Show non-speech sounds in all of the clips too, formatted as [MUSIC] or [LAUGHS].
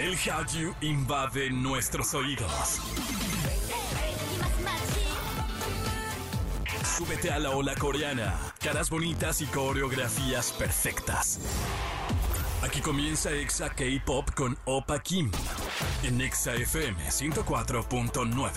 El Hallyu invade nuestros oídos. Súbete a la ola coreana. Caras bonitas y coreografías perfectas. Aquí comienza Exa K-Pop con Opa Kim. En Exa FM 104.9.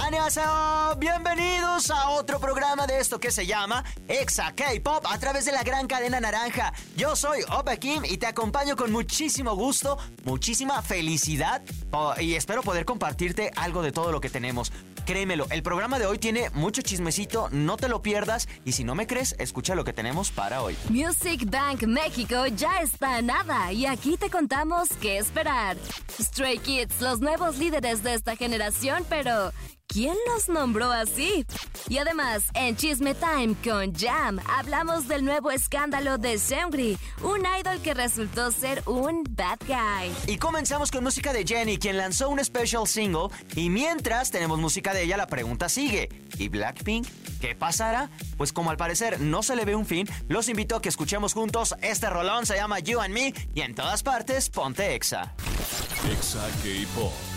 ¡Annyeonghaseyo! Bienvenidos a otro programa de esto que se llama Exa K-Pop a través de la gran cadena naranja. Yo soy Opa Kim y te acompaño con muchísimo gusto, muchísima felicidad oh, y espero poder compartirte algo de todo lo que tenemos. Créemelo, el programa de hoy tiene mucho chismecito, no te lo pierdas y si no me crees, escucha lo que tenemos para hoy. Music Bank México ya está a nada y aquí te contamos qué esperar. Stray Kids, los nuevos líderes de esta generación, pero ¿quién los nombró así? Y además, en Chisme Time con Jam, hablamos del nuevo escándalo de Seungri, un idol que resultó ser un bad guy. Y comenzamos con música de Jenny, quien lanzó un special single. Y mientras tenemos música de ella, la pregunta sigue. ¿Y Blackpink? ¿Qué pasará? Pues como al parecer no se le ve un fin, los invito a que escuchemos juntos este rolón, se llama You and Me, y en todas partes, ponte Exa. Exa K-Pop.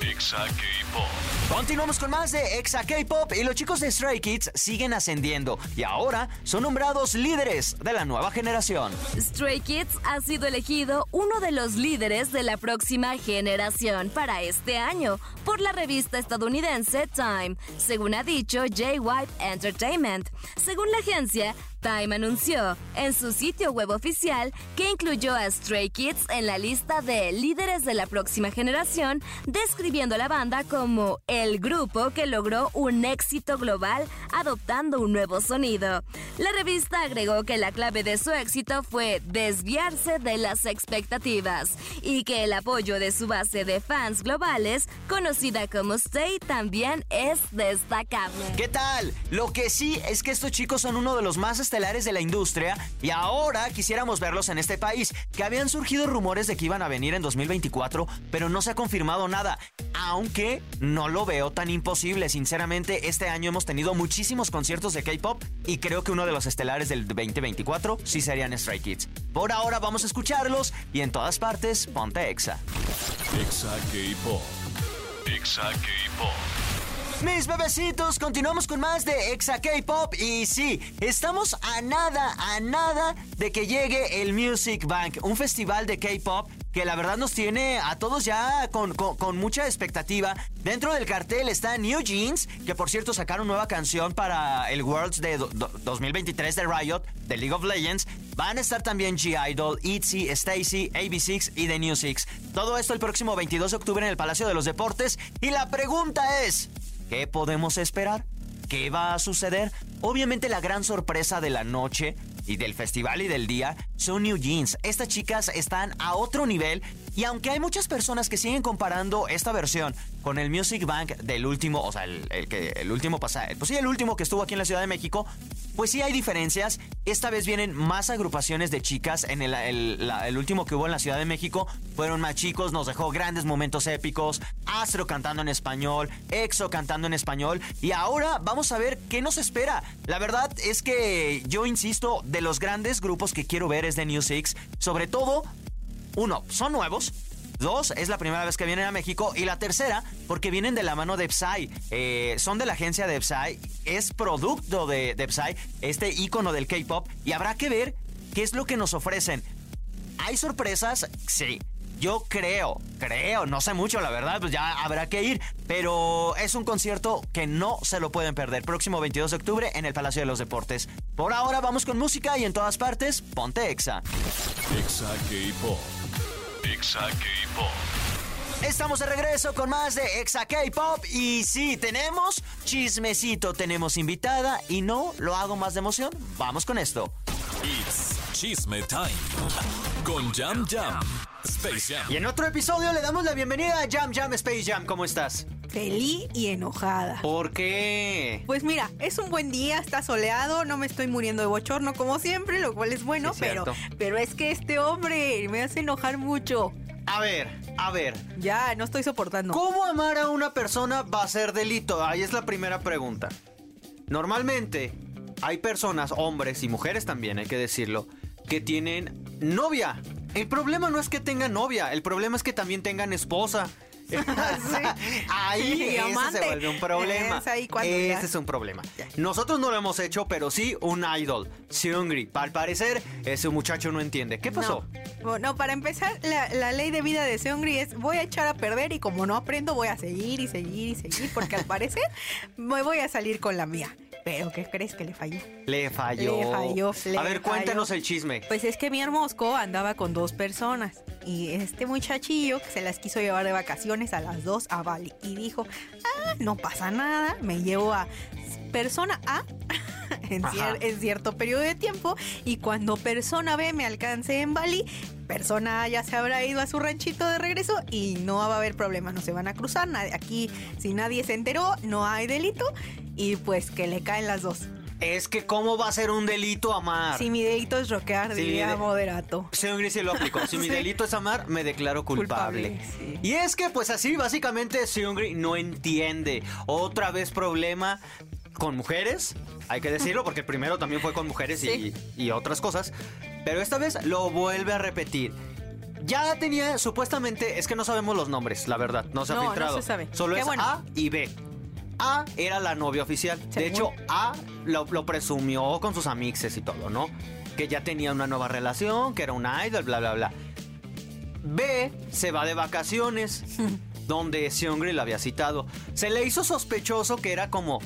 Exa K-Pop. Continuamos con más de Exa K-Pop y los chicos de Stray Kids siguen ascendiendo y ahora son nombrados líderes de la nueva generación. Stray Kids ha sido elegido uno de los líderes de la próxima generación para este año por la revista estadounidense Time, según ha dicho J-White Entertainment. Según la agencia, Time anunció en su sitio web oficial que incluyó a Stray Kids en la lista de líderes de la próxima generación, describiendo a la banda como el grupo que logró un éxito global adoptando un nuevo sonido. La revista agregó que la clave de su éxito fue desviarse de las expectativas y que el apoyo de su base de fans globales, conocida como Stay, también es destacable. ¿Qué tal? Lo que sí es que estos chicos son uno de los más estelares de la industria y ahora quisiéramos verlos en este país, que habían surgido rumores de que iban a venir en 2024, pero no se ha confirmado nada, aunque no lo veo tan imposible, sinceramente este año hemos tenido muchísimos conciertos de K-Pop y creo que uno de los estelares del 2024 sí serían Stray Kids. Por ahora vamos a escucharlos y en todas partes ponte Exa. Exa K-Pop. Exa K-Pop. Mis bebecitos, continuamos con más de Exa K-Pop y sí, estamos a nada, a nada de que llegue el Music Bank, un festival de K-Pop que la verdad nos tiene a todos ya con, con- mucha expectativa. Dentro del cartel está New Jeans, que por cierto sacaron nueva canción para el Worlds de do- do- 2023 de Riot, de League of Legends. Van a estar también G-Idol, ITZY, Stacy, AB6 y The New Six. Todo esto el próximo 22 de octubre en el Palacio de los Deportes. Y la pregunta es, ¿qué podemos esperar? ¿Qué va a suceder? Obviamente la gran sorpresa de la noche y del festival y del día son New Jeans. Estas chicas están a otro nivel y aunque hay muchas personas que siguen comparando esta versión con el Music Bank del último, o sea, el, el que el último pasado, pues sí, el último que estuvo aquí en la Ciudad de México, pues sí hay diferencias. Esta vez vienen más agrupaciones de chicas. En el, el- último que hubo en la Ciudad de México fueron más chicos, nos dejó grandes momentos épicos. Astro cantando en español, EXO cantando en español. Y ahora vamos a ver qué nos espera. La verdad es que yo insisto, de los grandes grupos que quiero ver es de New Six. Sobre todo, uno, son nuevos. Dos, es la primera vez que vienen a México. Y la tercera, porque vienen de la mano de Psy. Eh, son de la agencia de Psy. Es producto de, de Psy, este ícono del K-pop. Y habrá que ver qué es lo que nos ofrecen. ¿Hay sorpresas? Sí. Yo creo, creo, no sé mucho, la verdad, pues ya habrá que ir. Pero es un concierto que no se lo pueden perder. Próximo 22 de octubre en el Palacio de los Deportes. Por ahora vamos con música y en todas partes, ponte Exa. Exa K-Pop. Exa K-Pop. Estamos de regreso con más de Exa K-Pop y sí, tenemos chismecito, tenemos invitada y no lo hago más de emoción. Vamos con esto. It's Chisme Time. Con Jam Jam. Space Jam. Y en otro episodio le damos la bienvenida a Jam Jam Space Jam. ¿Cómo estás? Feliz y enojada. ¿Por qué? Pues mira, es un buen día, está soleado, no me estoy muriendo de bochorno como siempre, lo cual es bueno, Sí, pero, cierto. pero es que este hombre me hace enojar mucho. A ver, a ver. Ya, no estoy soportando. ¿Cómo amar a una persona va a ser delito? Ahí es la primera pregunta. Normalmente hay personas, hombres y mujeres también, hay que decirlo, que tienen novia El problema no es que tengan novia, el problema es que también tengan esposa. [LAUGHS] ahí ese se vuelve un problema. Es ahí cuando ese ya- es un problema. Nosotros no lo hemos hecho, pero sí un idol. Seungri. Al parecer, ese muchacho no entiende. ¿Qué pasó? No, Bueno, para empezar, la, la ley de vida de Seungri es voy a echar a perder y como no aprendo voy a seguir y seguir y seguir porque al parecer [LAUGHS] me voy a salir con la mía. Pero ¿qué crees que le falló? Le falló. Le falló, le a ver, cuéntanos falló. el chisme. Pues es que mi hermosco andaba con dos personas y este muchachillo que se las quiso llevar de vacaciones a las dos a Bali y dijo, ah, no pasa nada, me llevo a persona A [LAUGHS] en, cier- en cierto periodo de tiempo y cuando persona B me alcance en Bali, persona ya se habrá ido a su ranchito de regreso y no va a haber problema, no se van a cruzar, aquí si nadie se enteró, no hay delito y pues que le caen las dos. Es que, ¿cómo va a ser un delito amar? Si mi dedito es roquear, Sí, diría de- moderato. Seungri se lo aplicó. Si mi [LAUGHS] delito es amar, me declaro culpable. Culpable, sí. Y es que, pues así, básicamente, Seungri no entiende. Otra vez problema con mujeres. Hay que decirlo, porque el primero también fue con mujeres y, y otras cosas. Pero esta vez lo vuelve a repetir. Ya tenía, supuestamente, es que no sabemos los nombres, la verdad. No se ha No, no filtrado. se sabe. Solo Qué es bueno. A y B. A era la novia oficial. De hecho, A lo, lo presumió con sus amixes y todo, ¿no? Que ya tenía una nueva relación, que era un idol, bla, bla, bla. B se va de vacaciones, [LAUGHS] donde Seungri la había citado. Se le hizo sospechoso que era como...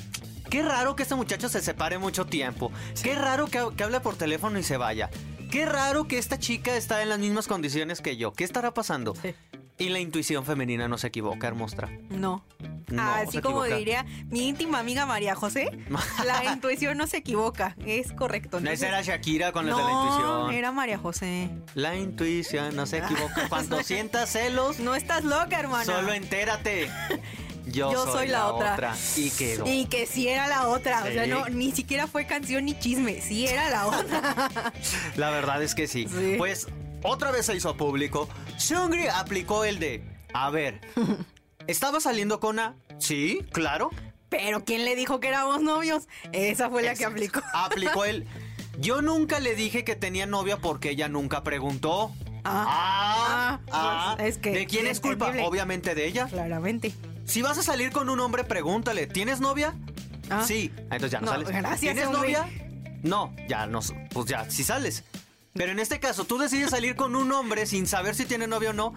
Qué raro que este muchacho se separe mucho tiempo. Qué raro que, que hable por teléfono y se vaya. Qué raro que esta chica está en las mismas condiciones que yo. ¿Qué estará pasando? Sí. Y la intuición femenina no se equivoca, hermostra. No. No, Así como equivoca. diría mi íntima amiga María José, [LAUGHS] la intuición no se equivoca, es correcto. No, esa era Shakira con no, de la intuición. era María José. La intuición no se equivoca. [LAUGHS] Cuando sientas celos, No estás loca, hermana. solo entérate. [LAUGHS] Yo, Yo soy la otra. Y quedó. Y que sí era la otra, o sea, no, ni siquiera fue canción ni chisme, sí era la otra. [LAUGHS] La verdad es que sí. Sí. Pues otra vez se hizo público. Seungri aplicó el de, a ver, [LAUGHS] ¿estaba saliendo con A? Sí, claro. Pero ¿quién le dijo que éramos novios? Esa fue la que aplicó. Aplicó el, [LAUGHS] yo nunca le dije que tenía novia porque ella nunca preguntó. Ah, Ah, ah, pues, es que ¿De quién es culpa? Obviamente de ella. Claramente. Si vas a salir con un hombre, pregúntale, ¿tienes novia? Ah. Sí. Entonces ya no, No, sales. gracias, ¿Tienes hombre. novia? No, ya no. Pues ya, si sales. Pero en este caso, tú decides salir con un hombre sin saber si tiene novia o no.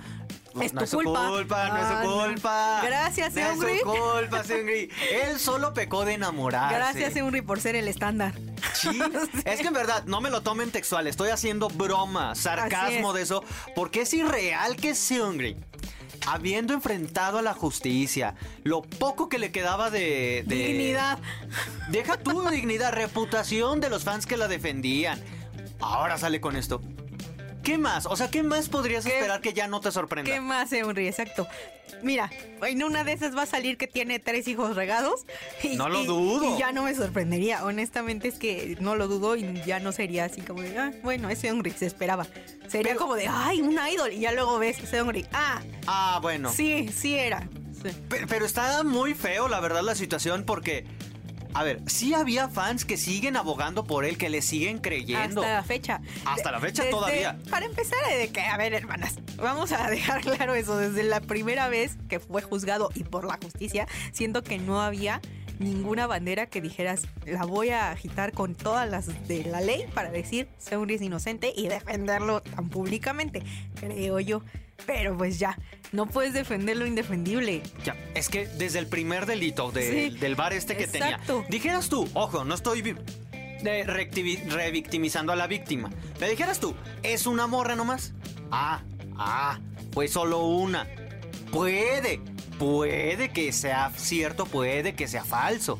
Es no tu es su culpa. culpa, no es Ah, su no. culpa. Gracias, No es Seungri. su culpa, Seungri. Él solo pecó de enamorarse. Gracias, Henry, por ser el estándar. Sí, [LAUGHS] es que en verdad, no me lo tomen textual, estoy haciendo broma, sarcasmo de eso, porque es irreal que Seungri, habiendo enfrentado a la justicia, lo poco que le quedaba de... de- Dignidad. Deja tu dignidad, reputación de los fans que la defendían. Ahora sale con esto. ¿Qué más? O sea, ¿qué más podrías ¿Qué- esperar que ya no te sorprenda? ¿Qué más, Henry? Exacto. Mira, en una de esas va a salir que tiene tres hijos regados. Y, No lo dudo. Y ya no me sorprendería. Honestamente es que no lo dudo y ya no sería así como de, ah, bueno, ese Henry se esperaba. Sería Pero- como de, ay, un idol. Y ya luego ves ese Henry. Ah, Ah, bueno. sí, sí era. Sí. Pe- Pero está muy feo, la verdad, la situación porque... A ver, sí había fans que siguen abogando por él, que le siguen creyendo. Hasta la fecha. Hasta la fecha Desde- todavía. Para empezar, de que, a ver, hermanas, vamos a dejar claro eso. Desde la primera vez que fue juzgado y por la justicia, siento que no había ninguna bandera que dijeras, la voy a agitar con todas las de la ley para decir, Seungri es inocente y defenderlo tan públicamente, creo yo. Pero pues ya, no puedes defender lo indefendible. Ya, es que desde el primer delito de- Sí, del bar este que exacto. tenía, dijeras tú, ojo, no estoy revictimizando a la víctima. Me dijeras tú, es una morra nomás. Ah, ah, pues solo una. Puede, puede que sea cierto, puede que sea falso.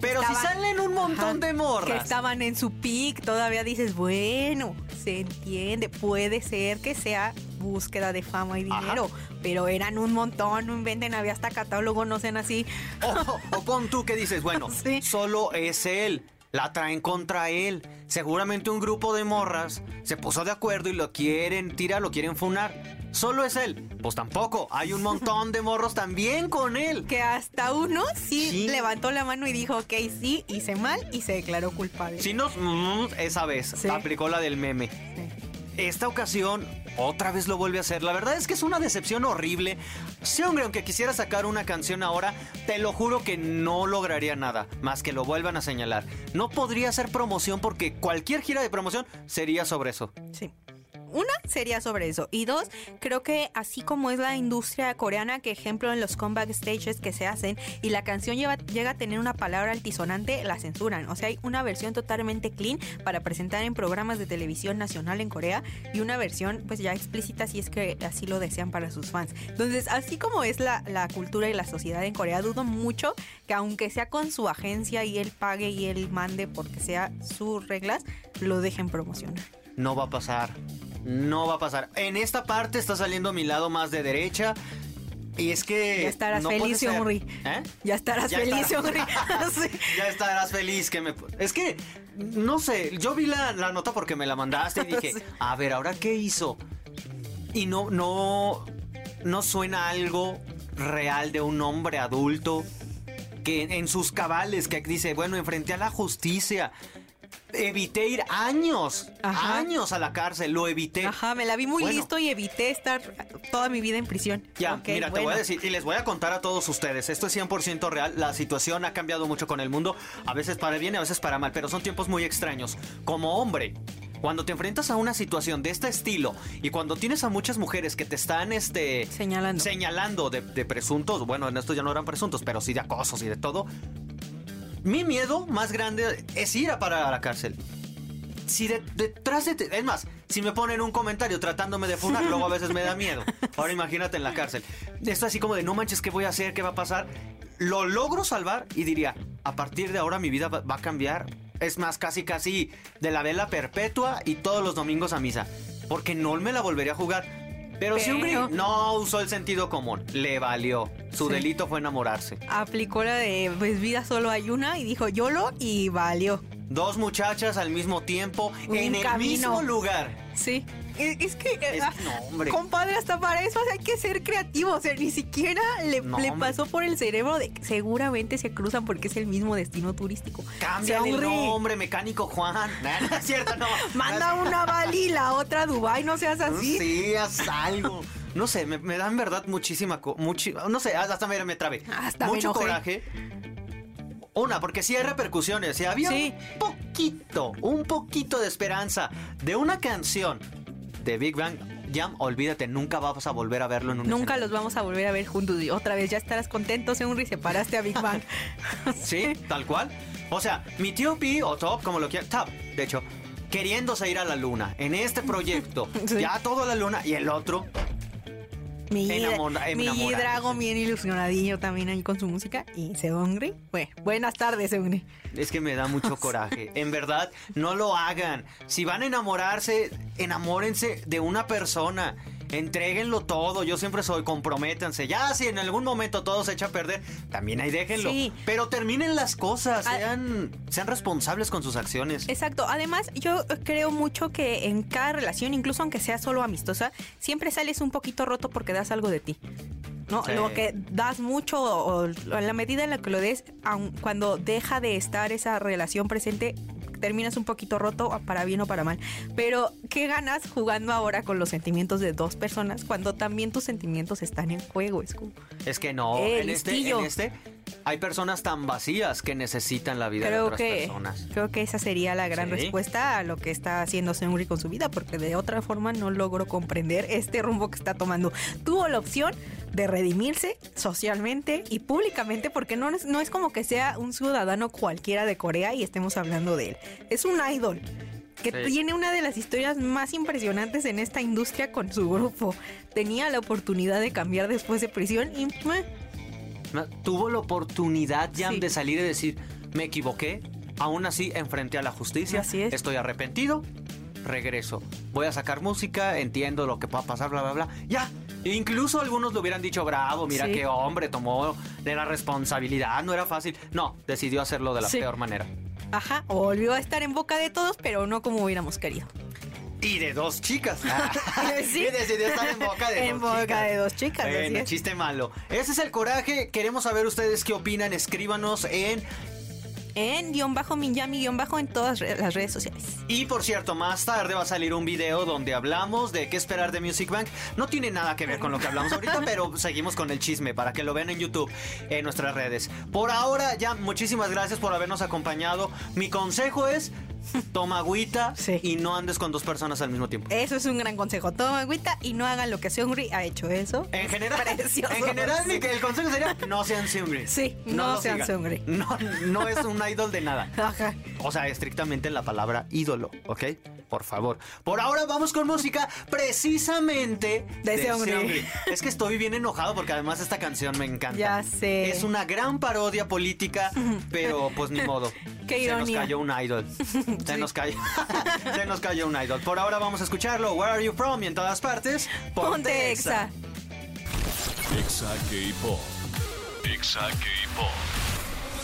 Pero si salen un montón Ajá, de Que morras. estaban en su pic, todavía dices, bueno, se entiende, puede ser que sea búsqueda de fama y Ajá. dinero, pero eran un montón, no inventen, había hasta catálogo, no sean así. O, o pon tú que dices, bueno, [LAUGHS] Sí. solo es él. La traen contra él. Seguramente un grupo de morras se puso de acuerdo y lo quieren tirar, lo quieren funar. Solo es él. Pues tampoco. Hay un montón de morros también con él. Que hasta uno sí, Sí. levantó la mano y dijo, ok, sí, hice mal y se declaró culpable. Si nos... mm, esa vez Sí. aplicó la del meme. Sí. esta ocasión otra vez lo vuelve a hacer. La verdad es que es una decepción horrible. Sí, hombre, aunque quisiera sacar una canción ahora, te lo juro que no lograría nada, más que lo vuelvan a señalar. No podría hacer promoción porque cualquier gira de promoción sería sobre eso. Sí. Una sería sobre eso. Y dos, creo que así como es la industria coreana, que ejemplo en los comeback stages que se hacen y la canción llega a tener una palabra altisonante, la censuran. O sea, hay una versión totalmente clean para presentar en programas de televisión nacional en Corea y una versión pues ya explícita si es que así lo desean para sus fans. Entonces, así como es la, la cultura y la sociedad en Corea, dudo mucho que aunque sea con su agencia y él pague y él mande porque sea sus reglas, lo dejen promocionar. No va a pasar. No va a pasar. En esta parte está saliendo mi lado más de derecha. Y es que. Ya estarás feliz, Henry. ¿Eh? Ya estarás feliz, Henry. [LAUGHS] Ya estarás feliz que me. Es que, no sé, yo vi la, nota porque me la mandaste y [LAUGHS] dije, a ver, ¿ahora qué hizo? Y no, no. No suena algo real de un hombre adulto que en sus cabales, que dice, bueno, enfrenté a la justicia evité ir años, años a la cárcel, lo evité. Ajá, me la vi muy listo y evité estar toda mi vida en prisión. Ya, mira, te voy a decir, y les voy a contar a todos ustedes, esto es 100% real, la situación ha cambiado mucho con el mundo, a veces para bien y a veces para mal, pero son tiempos muy extraños. Como hombre, cuando te enfrentas a una situación de este estilo y cuando tienes a muchas mujeres que te están este, señalando, señalando de, de presuntos, bueno, en esto ya no eran presuntos, pero sí de acosos y de todo, mi miedo más grande es ir a parar a la cárcel. Si detrás de... es más, si me ponen un comentario tratándome de funar, luego a veces me da miedo. Ahora imagínate en la cárcel. Esto así como de no manches, ¿qué voy a hacer? ¿Qué va a pasar? Lo logro salvar y diría, a partir de ahora mi vida va a cambiar. Es más, casi casi de la vela perpetua y todos los domingos a misa. Porque no me la volvería a jugar. Pero, si un no usó el sentido común, le valió. Su delito fue enamorarse. Aplicó la de, pues vida solo hay una y dijo YOLO y valió. Dos muchachas al mismo tiempo en el mismo lugar. Sí. Es, que, ah, compadre, hasta para eso hay que ser creativo. O sea, ni siquiera le, pasó por el cerebro de seguramente se cruzan porque es el mismo destino turístico. Cambia el nombre, mecánico Juan. [LAUGHS] No, es cierto, no. Manda una Bali y la otra a Dubai, no seas así. Sí, haz algo. No sé, me, da en verdad muchísima. no sé, hasta me, me trabe. Mucho coraje. Una, porque sí hay repercusiones. Si había un poquito, un poquito de esperanza de una canción de Big Bang Jam, olvídate, nunca vamos a volver a verlo en un Nunca los vamos a volver a ver juntos y otra vez ya estarás contento, Seunri, separaste a Big Bang. [LAUGHS] sí, tal cual. O sea, mi tío P o Top, como lo quieran, Top, de hecho, queriéndose ir a la luna en este proyecto, [LAUGHS] ya todo a la luna y el otro mi, mi Drago bien ilusionadillo también ahí con su música. Y Seungri, bueno, buenas tardes, Seungri. Es que me da mucho [LAUGHS] coraje. En verdad, no lo hagan. Si van a enamorarse, enamórense de una persona. Entréguenlo todo, yo siempre soy, comprométanse. Ya si en algún momento todo se echa a perder, también ahí déjenlo. Pero terminen las cosas, ah. sean, sean responsables con sus acciones. Exacto, además yo creo mucho que en cada relación, incluso aunque sea solo amistosa, siempre sales un poquito roto porque das algo de ti. ¿No? Lo que das mucho o, en la medida en la que lo des, cuando deja de estar esa relación presente, terminas un poquito roto para bien o para mal. Pero, ¿qué ganas jugando ahora con los sentimientos de dos personas cuando también tus sentimientos están en juego? Es, es que no, en, este, en este hay personas tan vacías que necesitan la vida de otras personas. Creo que esa sería la gran respuesta a lo que está haciendo Seungri con su vida, porque de otra forma no logro comprender este rumbo que está tomando. Tuvo la opción de redimirse socialmente y públicamente, porque no es, no es como que sea un ciudadano cualquiera de Corea y estemos hablando de él. Es un idol que tiene una de las historias más impresionantes en esta industria con su grupo. Tenía la oportunidad de cambiar después de prisión y tuvo la oportunidad ya de salir y decir, me equivoqué, aún así enfrenté a la justicia, estoy arrepentido, regreso. Voy a sacar música, entiendo lo que va a pasar, bla, bla, bla. Ya. Incluso algunos le hubieran dicho, bravo, mira qué hombre, tomó de la responsabilidad, no era fácil. No, decidió hacerlo de la peor manera. Ajá, volvió a estar en boca de todos, pero no como hubiéramos querido. Y de dos chicas. [LAUGHS] sí. Y decidió estar en boca de en boca de dos chicas. En chiste malo. Ese es el coraje. Queremos saber ustedes qué opinan. Escríbanos en en guion bajo Minyami guion bajo en todas las redes sociales. Y por cierto, más tarde va a salir un video donde hablamos de qué esperar de Music Bank. No tiene nada que ver con lo que hablamos ahorita, [LAUGHS] pero seguimos con el chisme para que lo vean en YouTube, en nuestras redes. Por ahora, ya muchísimas gracias por habernos acompañado. Mi consejo es [LAUGHS] Toma agüita y no andes con dos personas al mismo tiempo. Eso es un gran consejo. Toma agüita y no hagan lo que Seungri ha hecho eso. En general, en general el consejo sería [LAUGHS] no sean Seungri. Sí, no, sean Seungri. No, no es un idol de nada. [LAUGHS] Ajá. O sea, estrictamente en la palabra ídolo, ¿ok? Por favor. Por ahora vamos con música precisamente de, de Es que estoy bien enojado porque además esta canción me encanta. Ya sé. Es una gran parodia política, pero pues ni modo. [LAUGHS] Qué ironía. Se nos cayó un idol. [LAUGHS] Se nos cayó. [LAUGHS] Se nos cayó un idol. Por ahora vamos a escucharlo. Where are you from? Y en todas partes. Ponte, Exa. Exa K-Pop. Exa K-Pop.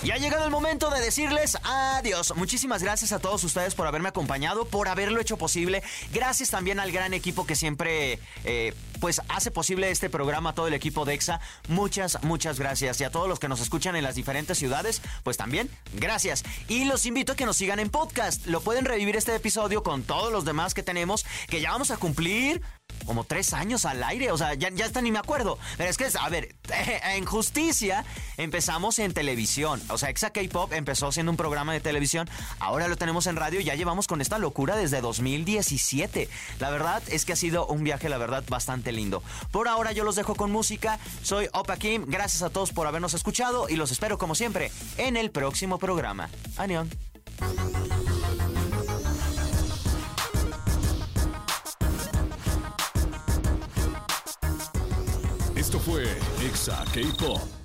Y ha llegado el momento de decirles adiós. Muchísimas gracias a todos ustedes por haberme acompañado, por haberlo hecho posible. Gracias también al gran equipo que siempre eh, pues hace posible este programa, todo el equipo de EXA. Muchas, muchas gracias. Y a todos los que nos escuchan en las diferentes ciudades, pues también gracias. Y los invito a que nos sigan en podcast. Lo pueden revivir este episodio con todos los demás que tenemos, que ya vamos a cumplir como tres años al aire, o sea, ya, ya hasta ni me acuerdo. Pero es que, a ver, [LAUGHS] en justicia empezamos en televisión, o sea, Exa K-Pop empezó siendo un programa de televisión, ahora lo tenemos en radio y ya llevamos con esta locura desde 2017. La verdad es que ha sido un viaje, la verdad, bastante lindo. Por ahora yo los dejo con música, soy Opa Kim, gracias a todos por habernos escuchado y los espero como siempre en el próximo programa. Anión. fue Exa K-Pop